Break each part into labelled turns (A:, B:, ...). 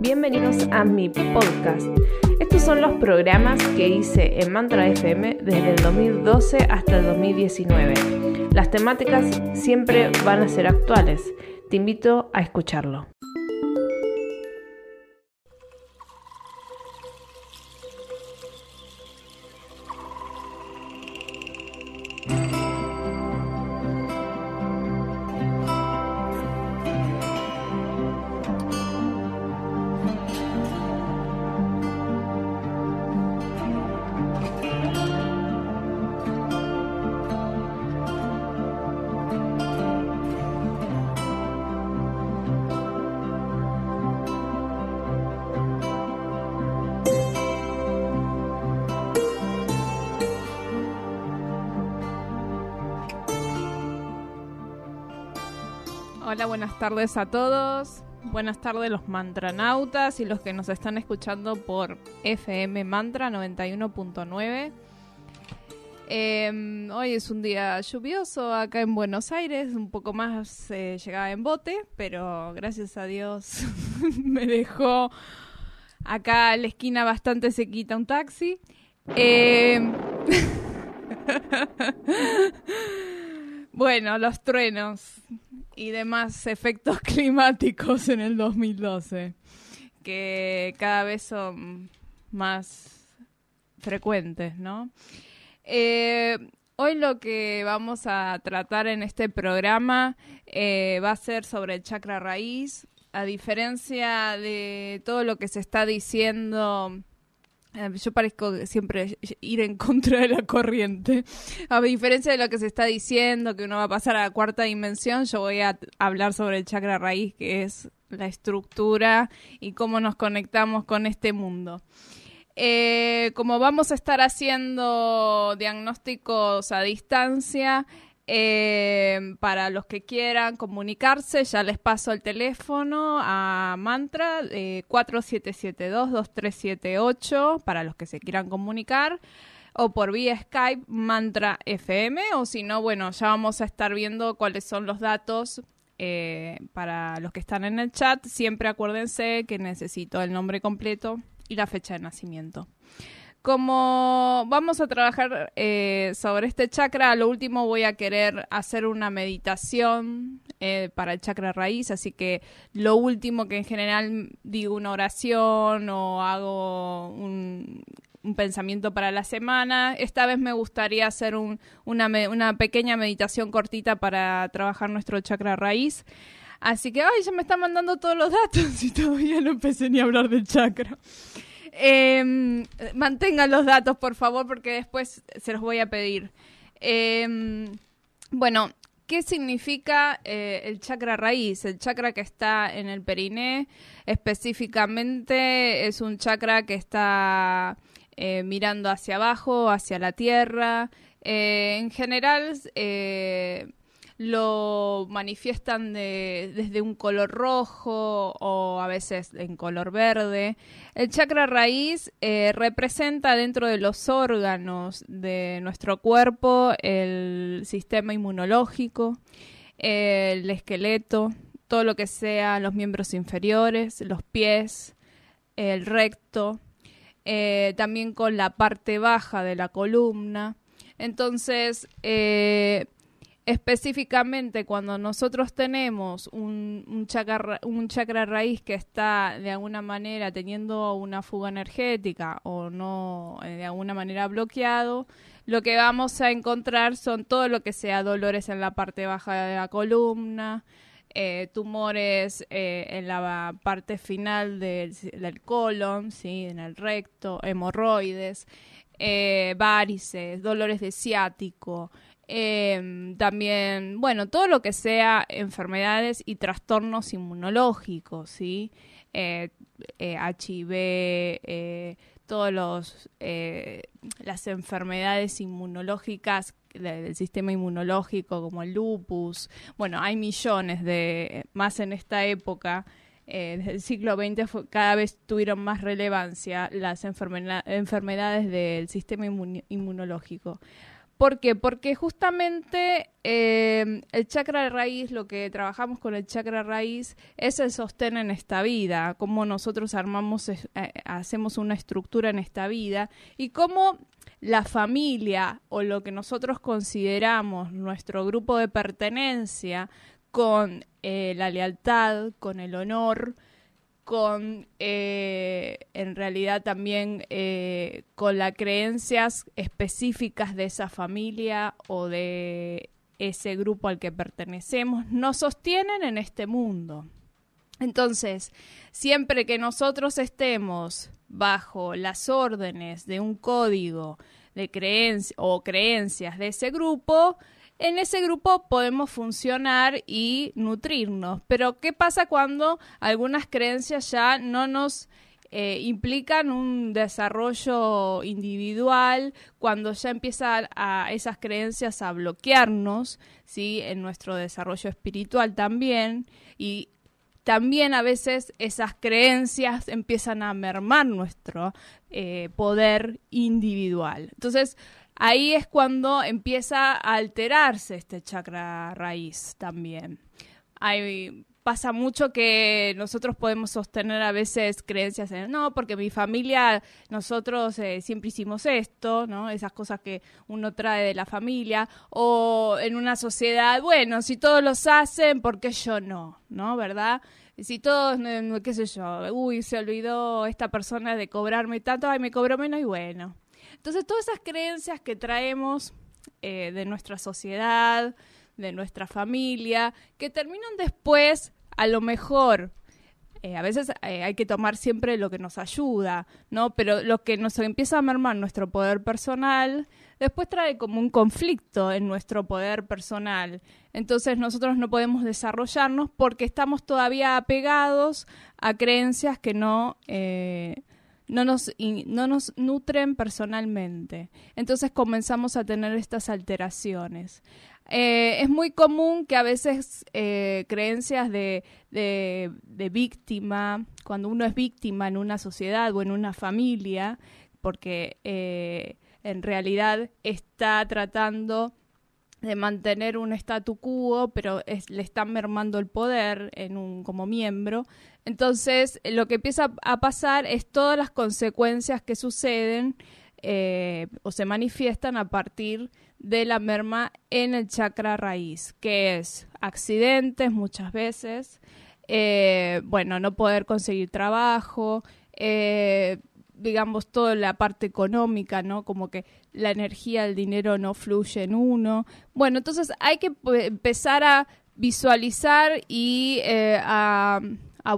A: Bienvenidos a mi podcast. Estos son los programas que hice en Mantra FM desde el 2012 hasta el 2019. Las temáticas siempre van a ser actuales. Te invito a escucharlo. Hola, buenas tardes a todos. Buenas tardes los mantranautas y los que nos están escuchando por FM Mantra 91.9. Em, hoy es un día lluvioso acá en Buenos Aires, un poco más eh, llegaba en bote, pero gracias a Dios me dejó acá en la esquina bastante sequita un taxi. Em, bueno, los truenos y demás efectos climáticos en el 2012, que cada vez son más frecuentes, ¿no? Eh, hoy lo que vamos a tratar en este programa eh, va a ser sobre el chakra raíz, a diferencia de todo lo que se está diciendo yo parezco siempre ir en contra de la corriente. A diferencia de lo que se está diciendo, que uno va a pasar a la cuarta dimensión, yo voy a hablar sobre el chakra raíz, que es la estructura y cómo nos conectamos con este mundo. Eh, como vamos a estar haciendo diagnósticos a distancia, eh, para los que quieran comunicarse, ya les paso el teléfono a Mantra eh, 4772-2378 para los que se quieran comunicar o por vía Skype Mantra FM o si no, bueno, ya vamos a estar viendo cuáles son los datos eh, para los que están en el chat. Siempre acuérdense que necesito el nombre completo y la fecha de nacimiento. Como vamos a trabajar eh, sobre este chakra, a lo último voy a querer hacer una meditación eh, para el chakra raíz, así que lo último que en general digo una oración o hago un, pensamiento para la semana. Esta vez me gustaría hacer una, una, pequeña meditación cortita para trabajar nuestro chakra raíz. Así que, ay, ya me están mandando todos los datos y todavía no empecé ni a hablar del chakra. Eh, mantengan los datos, por favor, porque después se los voy a pedir. Em, bueno, ¿qué significa eh, el chakra raíz? El chakra que está en el periné, específicamente, es un chakra que está eh, mirando hacia abajo, hacia la tierra. Eh, en general, lo manifiestan desde un color rojo o a veces en color verde. El chakra raíz eh, representa dentro de los órganos de nuestro cuerpo el sistema inmunológico, el esqueleto, todo lo que sea los miembros inferiores, los pies, el recto, eh, también con la parte baja de la columna. Entonces, eh, específicamente cuando nosotros tenemos un, un, chakra, un chakra raíz que está de alguna manera teniendo una fuga energética o no eh, de alguna manera bloqueado, lo que vamos a encontrar son todo lo que sea dolores en la parte baja de la columna, eh, tumores eh, en la parte final del, del colon, ¿sí? en el recto, hemorroides, varices, dolores de ciático, eh, también, bueno, todo lo que sea enfermedades y trastornos inmunológicos, ¿sí? Eh, eh, HIV, eh, todos los las enfermedades inmunológicas del sistema inmunológico como el lupus. Bueno, hay millones de más en esta época. desde el siglo XX cada vez tuvieron más relevancia las enfermedades del sistema inmunológico. ¿Por qué? Porque justamente eh, el chakra raíz, lo que trabajamos con el chakra raíz es el sostén en esta vida, cómo nosotros armamos, eh, hacemos una estructura en esta vida y cómo la familia o lo que nosotros consideramos nuestro grupo de pertenencia con eh, la lealtad, con el honor, con eh, en realidad también eh, con las creencias específicas de esa familia o de ese grupo al que pertenecemos, nos sostienen en este mundo. Entonces, siempre que nosotros estemos bajo las órdenes de un código de creencias o creencias de ese grupo, en ese grupo podemos funcionar y nutrirnos. Pero ¿qué pasa cuando algunas creencias ya no nos eh, implican un desarrollo individual, cuando ya empiezan a esas creencias a bloquearnos, ¿sí? En nuestro desarrollo espiritual también. Y también a veces esas creencias empiezan a mermar nuestro eh, poder individual. Entonces, ahí es cuando empieza a alterarse este chakra raíz también. Hay, pasa mucho que nosotros podemos sostener a veces creencias en, no, porque mi familia, nosotros eh, siempre hicimos esto, ¿no? Esas cosas que uno trae de la familia, o en una sociedad, bueno, si todos los hacen, ¿por qué yo no? ¿No? ¿Verdad? Si todos, qué sé yo, uy, se olvidó esta persona de cobrarme tanto, ay, me cobró menos y bueno. Entonces, todas esas creencias que traemos eh, de nuestra sociedad, de nuestra familia, que terminan después, a lo mejor, eh, a veces eh, hay que tomar siempre lo que nos ayuda, ¿no? Pero lo que nos empieza a mermar nuestro poder personal, después trae como un conflicto en nuestro poder personal. Entonces nosotros no podemos desarrollarnos porque estamos todavía apegados a creencias que no no nos, no nos nutren personalmente. Entonces comenzamos a tener estas alteraciones. Eh, es muy común que a veces eh, creencias de, de, víctima, cuando uno es víctima en una sociedad o en una familia, porque eh, en realidad está tratando de mantener un statu quo, pero le están mermando el poder en un, como miembro. Entonces, lo que empieza a pasar es todas las consecuencias que suceden eh, o se manifiestan a partir de la merma en el chakra raíz, que es accidentes muchas veces, eh, bueno, no poder conseguir trabajo, eh, digamos, toda la parte económica, ¿no? Como que la energía, el dinero no fluye en uno. Bueno, entonces hay que empezar a visualizar y eh, a,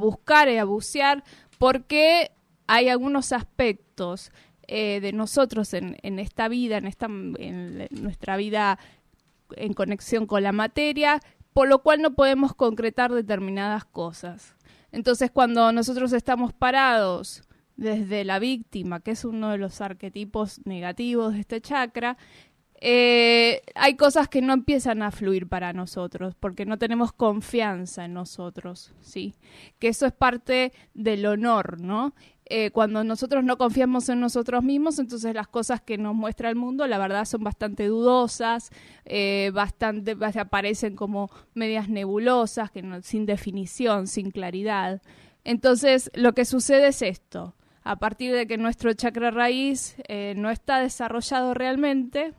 A: buscar y a bucear porque hay algunos aspectos eh, de nosotros en, en, esta vida, en, esta, en nuestra vida en conexión con la materia, por lo cual no podemos concretar determinadas cosas. Entonces, cuando nosotros estamos parados desde la víctima, que es uno de los arquetipos negativos de este chakra, eh, hay cosas que no empiezan a fluir para nosotros porque no tenemos confianza en nosotros, ¿sí? Que eso es parte del honor, ¿no? Eh, cuando nosotros no confiamos en nosotros mismos, entonces las cosas que nos muestra el mundo, la verdad, son bastante dudosas, eh, bastante aparecen como medias nebulosas, que no, sin definición, sin claridad. Entonces, lo que sucede es esto a partir de que nuestro chakra raíz eh, no está desarrollado realmente,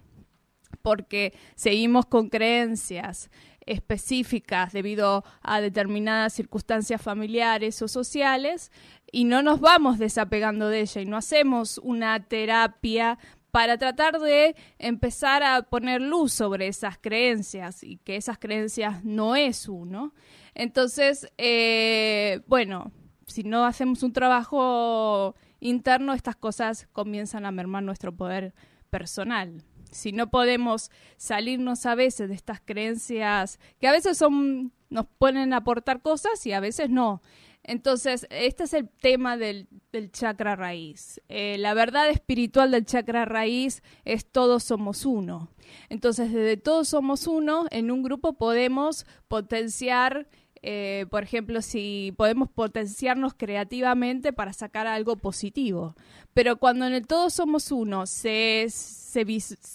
A: porque seguimos con creencias específicas debido a determinadas circunstancias familiares o sociales y no nos vamos desapegando de ella y no hacemos una terapia para tratar de empezar a poner luz sobre esas creencias y que esas creencias no es uno. Entonces, eh, bueno, si no hacemos un trabajo interno, estas cosas comienzan a mermar nuestro poder personal. Si no podemos salirnos a veces de estas creencias que a veces son nos pueden aportar cosas y a veces no. Entonces, este es el tema del, chakra raíz. Eh, la verdad espiritual del chakra raíz es todos somos uno. Entonces, desde todos somos uno, en un grupo podemos potenciar eh, por ejemplo, si podemos potenciarnos creativamente para sacar algo positivo. Pero cuando en el todo somos uno, se, se,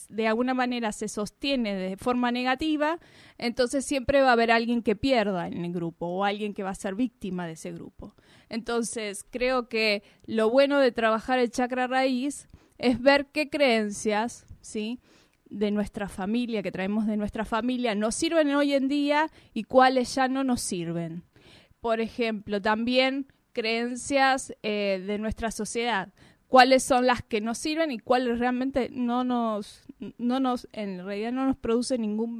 A: de alguna manera se sostiene de forma negativa, entonces siempre va a haber alguien que pierda en el grupo o alguien que va a ser víctima de ese grupo. Entonces, creo que lo bueno de trabajar el chakra raíz es ver qué creencias, ¿sí? De nuestra familia, que traemos de nuestra familia, nos sirven hoy en día y cuáles ya no nos sirven. Por ejemplo, también creencias eh, de nuestra sociedad, cuáles son las que nos sirven y cuáles realmente no nos, no nos, en realidad no nos producen ningún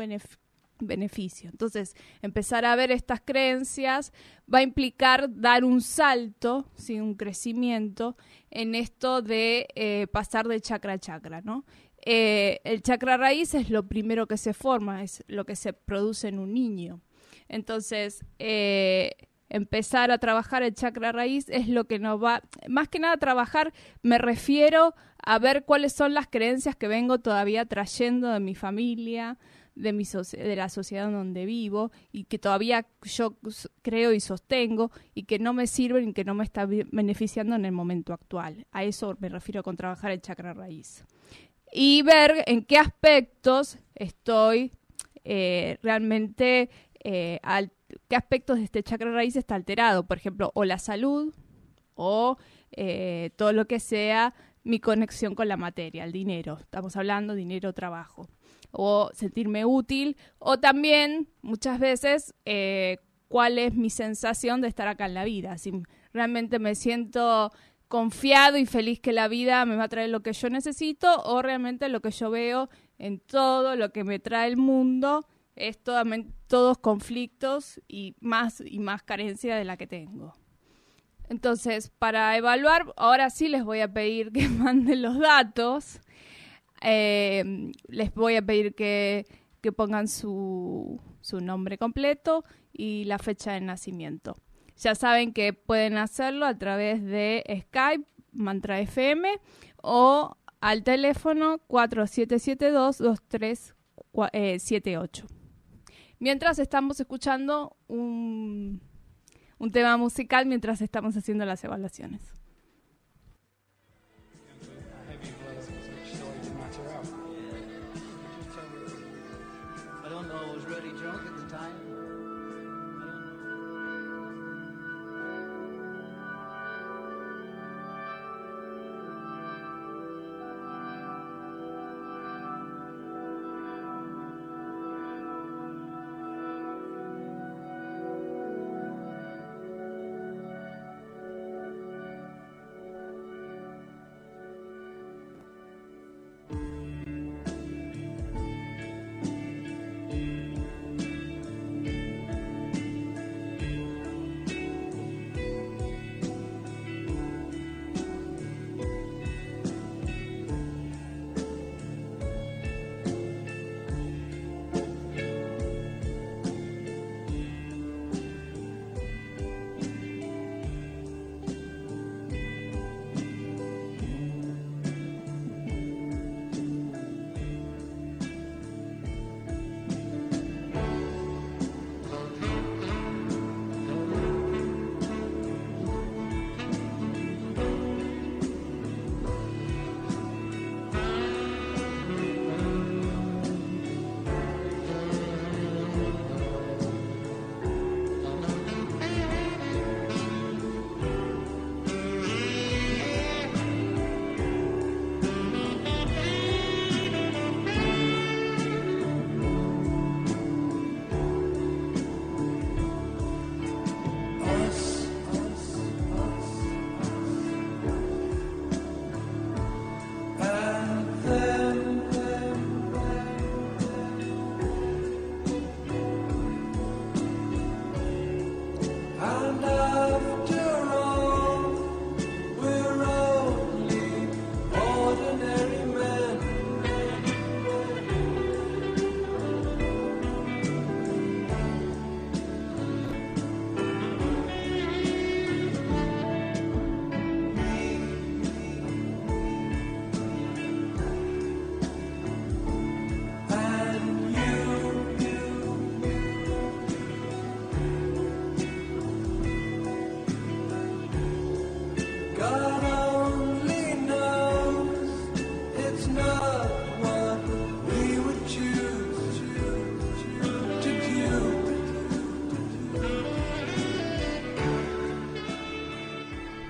A: beneficio. Entonces, empezar a ver estas creencias va a implicar dar un salto, ¿sí? un crecimiento en esto de eh, pasar de chakra a chakra, ¿no? Eh, el chakra raíz es lo primero que se forma, es lo que se produce en un niño. Entonces, eh, empezar a trabajar el chakra raíz es lo que nos va, más que nada trabajar, me refiero a ver cuáles son las creencias que vengo todavía trayendo de mi familia, de, mi de la sociedad donde vivo y que todavía yo creo y sostengo y que no me sirven y que no me están beneficiando en el momento actual. A eso me refiero con trabajar el chakra raíz y ver en qué aspectos estoy eh, realmente, eh, qué aspectos de este chakra raíz está alterado. Por ejemplo, o la salud o eh, todo lo que sea mi conexión con la materia, el dinero. Estamos hablando dinero, trabajo. O sentirme útil. O también, muchas veces, cuál es mi sensación de estar acá en la vida. Si realmente me siento confiado y feliz que la vida me va a traer lo que yo necesito o realmente lo que yo veo en todo lo que me trae el mundo es todos conflictos y más y más carencia de la que tengo. Entonces, para evaluar, ahora sí les voy a pedir que manden los datos. Eh, les voy a pedir que, que pongan su, su nombre completo y la fecha de nacimiento. Ya saben que pueden hacerlo a través de Skype, Mantra FM o al teléfono 4772-2378. Mientras estamos escuchando un, un tema musical mientras estamos haciendo las evaluaciones.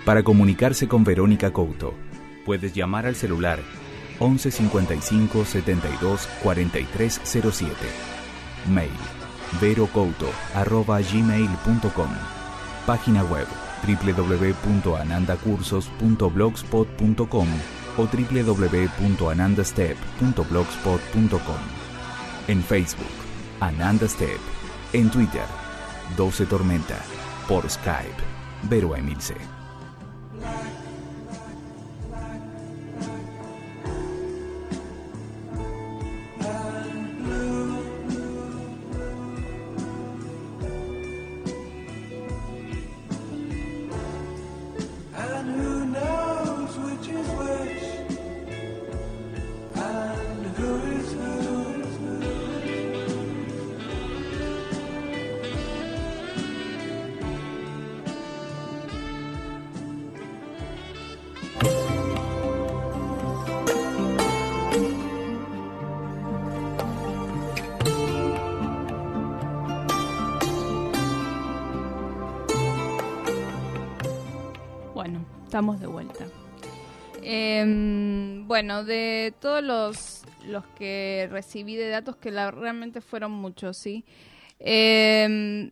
B: Para comunicarse con Verónica Couto, puedes llamar al celular 11 55 72 43 07. Mail verocouto.gmail.com Página web www.anandacursos.blogspot.com o www.anandastep.blogspot.com En Facebook, Ananda Step. En Twitter, 12 Tormenta. Por Skype, Vero Emilce.
A: Estamos de vuelta. Em, bueno, de todos los, los que recibí de datos, que realmente fueron muchos, ¿sí? Em,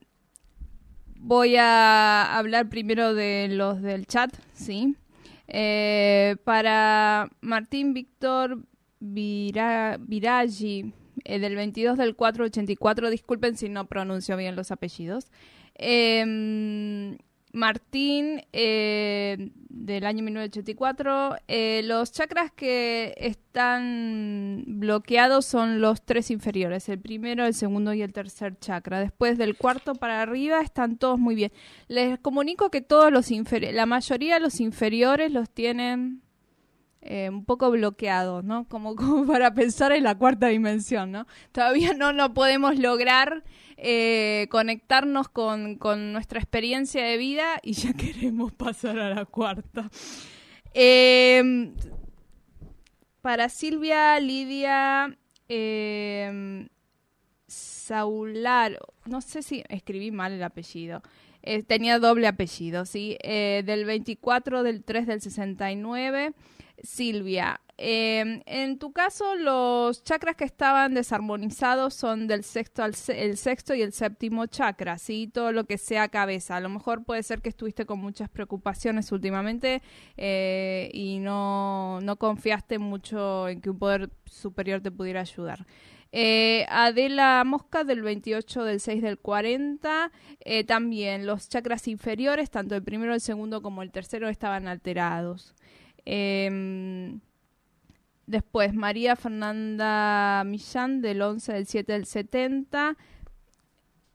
A: voy a hablar primero de los del chat, ¿sí? Eh, para Martín Víctor Viraggi, eh, del 22 del 484, disculpen si no pronuncio bien los apellidos. Eh, Martín, eh, del año 1984. Eh, los chakras que están bloqueados son los tres inferiores, el primero, el segundo y el tercer chakra. Después del cuarto para arriba están todos muy bien. Les comunico que todos los la mayoría de los inferiores los tienen eh, un poco bloqueados, ¿no? Como, como para pensar en la cuarta dimensión, ¿no? Todavía no lo podemos lograr eh, conectarnos con, nuestra experiencia de vida y ya queremos pasar a la cuarta. Em, para Silvia, Lidia, eh, Saular, no sé si escribí mal el apellido. Eh, tenía doble apellido, ¿sí? Del 24 del 3 del 69. Silvia, Em, en tu caso, los chakras que estaban desarmonizados son del sexto al el sexto y el séptimo chakra, ¿sí? Todo lo que sea cabeza. A lo mejor puede ser que estuviste con muchas preocupaciones últimamente eh, y no, no confiaste mucho en que un poder superior te pudiera ayudar. Eh, Adela Mosca del 28 del 6 del 40. Eh, también los chakras inferiores, tanto el primero, el segundo como el tercero, estaban alterados. Eh, Después, María Fernanda Millán, del 11 del 7 del 70.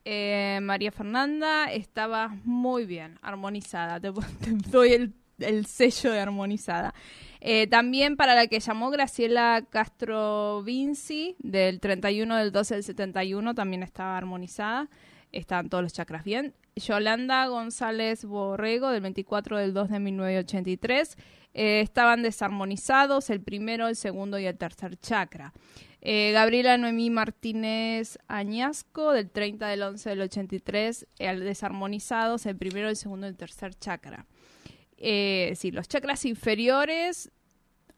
A: Eh, María Fernanda estaba muy bien, armonizada. Te, doy el, sello de armonizada. Eh, también para la que llamó Graciela Castro Vinci, del 31 del 12 del 71, también estaba armonizada. Estaban todos los chakras bien. Yolanda González Borrego, del 24 del 2 de 1983 eh, estaban desarmonizados el primero, el segundo y el tercer chakra. Eh, Gabriela Noemí Martínez Añasco, del 30 del 11 del 83, eh, desarmonizados el primero, el segundo y el tercer chakra. Eh, sí, los chakras inferiores,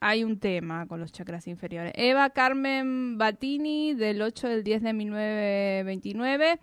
A: hay un tema con los chakras inferiores. Eva Carmen Batini, del 8 del 10 de 1929.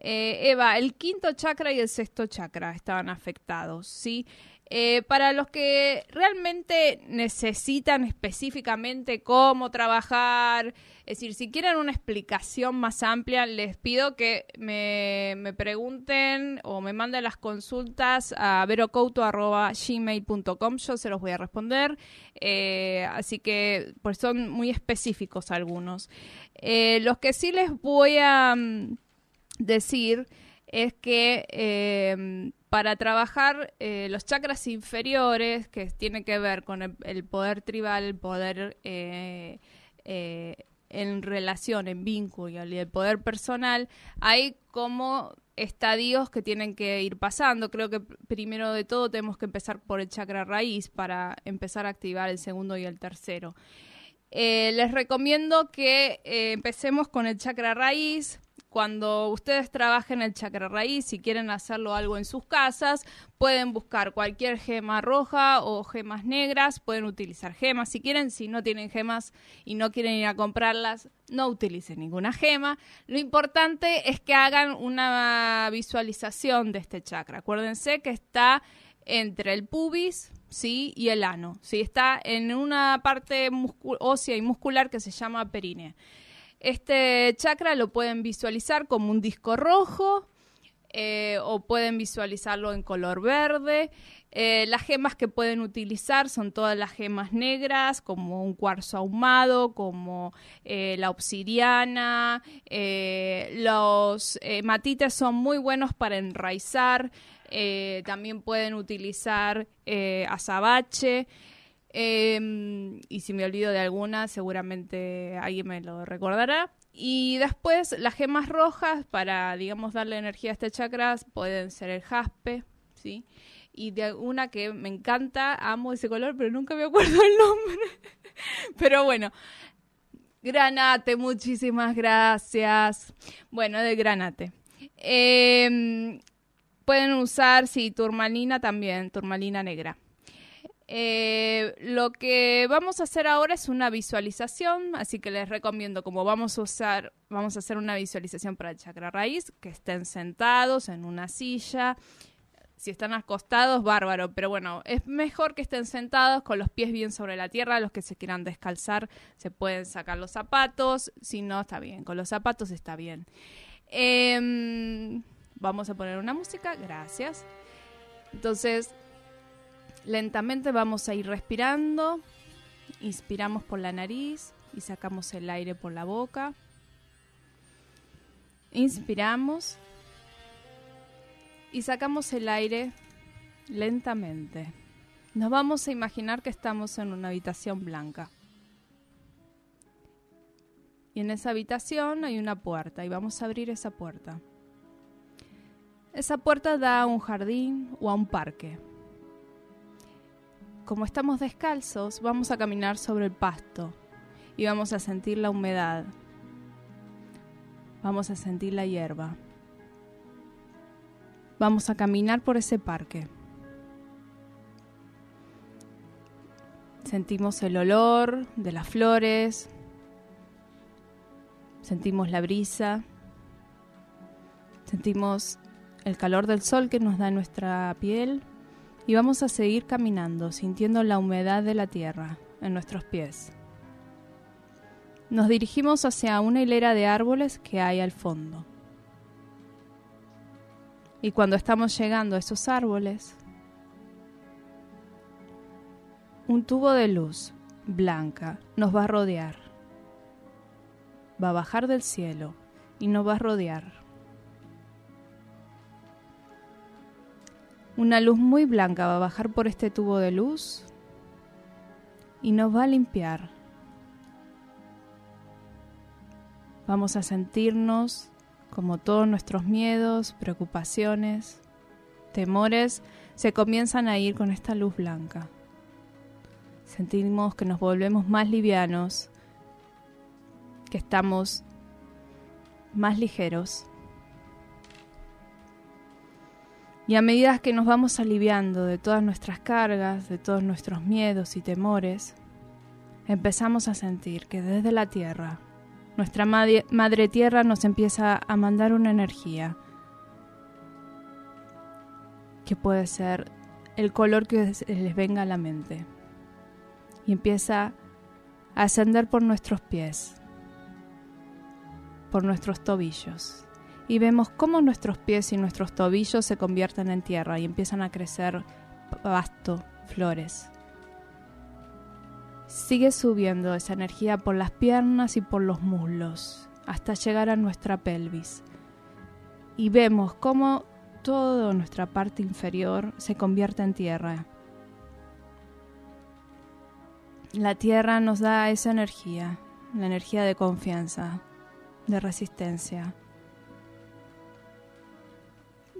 A: Eva, el quinto chakra y el sexto chakra estaban afectados, ¿sí? Eh, para los que realmente necesitan específicamente cómo trabajar, es decir, si quieren una explicación más amplia, les pido que me, pregunten o me manden las consultas a verocouto.gmail.com, yo se los voy a responder, eh, así que pues son muy específicos algunos. Eh, los que sí les voy a mm, decir es que em, para trabajar eh, los chakras inferiores, que tiene que ver con el, poder tribal, el poder eh, eh, en relación, en vínculo y el poder personal, hay como estadios que tienen que ir pasando. Creo que primero de todo tenemos que empezar por el chakra raíz para empezar a activar el segundo y el tercero. les recomiendo que empecemos con el chakra raíz, cuando ustedes trabajen el chakra raíz, si quieren hacerlo algo en sus casas, pueden buscar cualquier gema roja o gemas negras, pueden utilizar gemas si quieren, si no tienen gemas y no quieren ir a comprarlas, no utilicen ninguna gema. Lo importante es que hagan una visualización de este chakra. Acuérdense que está entre el pubis, ¿sí? Y el ano, ¿sí? Está en una parte ósea y muscular que se llama perine. Este chakra lo pueden visualizar como un disco rojo eh, o pueden visualizarlo en color verde. Eh, las gemas que pueden utilizar son todas las gemas negras, como un cuarzo ahumado, como eh, la obsidiana. los matites son muy buenos para enraizar. también pueden utilizar azabache. Em, y si me olvido de alguna, seguramente alguien me lo recordará. Y después las gemas rojas, para, digamos, darle energía a este chakra, pueden ser el jaspe, ¿sí? Y de una que me encanta, amo ese color, pero nunca me acuerdo el nombre. pero bueno, granate, muchísimas gracias. Bueno, de granate. Em, pueden usar, sí, turmalina también, turmalina negra. Eh, lo que vamos a hacer ahora es una visualización, así que les recomiendo, como vamos a usar, vamos a hacer una visualización para el chakra raíz, que estén sentados en una silla. Si están acostados, bárbaro, pero bueno, es mejor que estén sentados con los pies bien sobre la tierra. Los que se quieran descalzar se pueden sacar los zapatos, si no, está bien, con los zapatos está bien. Em, vamos a poner una música, gracias. Entonces, Lentamente vamos a ir respirando. Inspiramos por la nariz y sacamos el aire por la boca. Inspiramos y sacamos el aire lentamente. Nos vamos a imaginar que estamos en una habitación blanca. Y en esa habitación hay una puerta y vamos a abrir esa puerta. Esa puerta da a un jardín o a un parque como estamos descalzos, vamos a caminar sobre el pasto y vamos a sentir la humedad. Vamos a sentir la hierba. Vamos a caminar por ese parque. Sentimos el olor de las flores. Sentimos la brisa. Sentimos el calor del sol que nos da nuestra piel y vamos a seguir caminando sintiendo la humedad de la tierra en nuestros pies. Nos dirigimos hacia una hilera de árboles que hay al fondo. Y cuando estamos llegando a esos árboles, un tubo de luz blanca nos va a rodear. Va a bajar del cielo y nos va a rodear. Una luz muy blanca va a bajar por este tubo de luz y nos va a limpiar. Vamos a sentirnos como todos nuestros miedos, preocupaciones, temores se comienzan a ir con esta luz blanca. Sentimos que nos volvemos más livianos, que estamos más ligeros Y a medida que nos vamos aliviando de todas nuestras cargas, de todos nuestros miedos y temores, empezamos a sentir que desde la tierra, nuestra madre, tierra nos empieza a mandar una energía que puede ser el color que les venga a la mente. Y empieza a ascender por nuestros pies, por nuestros tobillos y vemos cómo nuestros pies y nuestros tobillos se convierten en tierra y empiezan a crecer pasto, flores. Sigue subiendo esa energía por las piernas y por los muslos hasta llegar a nuestra pelvis. Y vemos cómo toda nuestra parte inferior se convierte en tierra. La tierra nos da esa energía, la energía de confianza, de resistencia,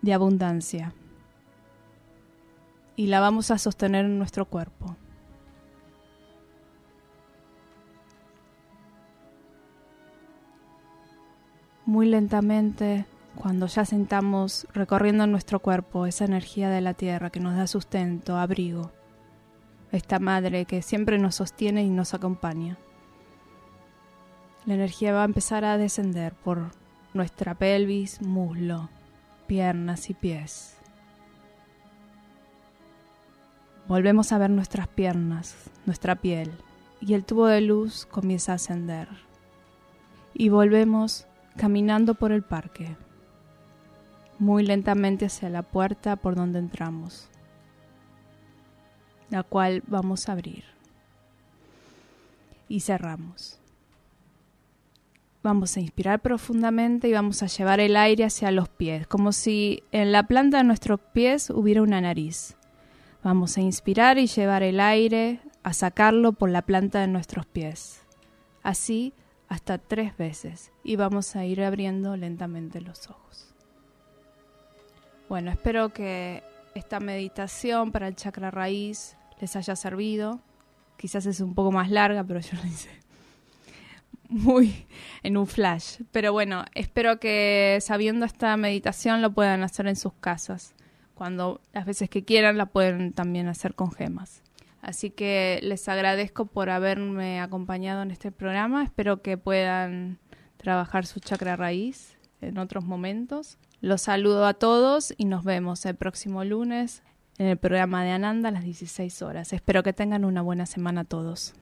A: de abundancia y la vamos a sostener en nuestro cuerpo. muy lentamente cuando ya sentamos recorriendo nuestro cuerpo esa energía de la tierra que nos da sustento, abrigo, esta madre que siempre nos sostiene y nos acompaña. La energía va a empezar a descender por nuestra pelvis, muslo, piernas y pies. Volvemos a ver nuestras piernas, nuestra piel, y el tubo de luz comienza a ascender. Y volvemos caminando por el parque muy lentamente hacia la puerta por donde entramos, la cual vamos a abrir y cerramos. Vamos a inspirar profundamente y vamos a llevar el aire hacia los pies, como si en la planta de nuestros pies hubiera una nariz. Vamos a inspirar y llevar el aire a sacarlo por la planta de nuestros pies. Así hasta tres veces y vamos a ir abriendo lentamente los ojos. Bueno, espero que esta meditación para el chakra raíz les haya servido. Quizás es un poco más larga, pero yo lo hice muy en un flash. Pero bueno, espero que sabiendo esta meditación lo puedan hacer en sus casas. Cuando las veces que quieran la pueden también hacer con gemas. Así que les agradezco por haberme acompañado en este programa. Espero que puedan trabajar su chakra raíz en otros momentos. Los saludo a todos y nos vemos el próximo lunes en el programa de Ananda a las 16 horas. Espero que tengan una buena semana todos.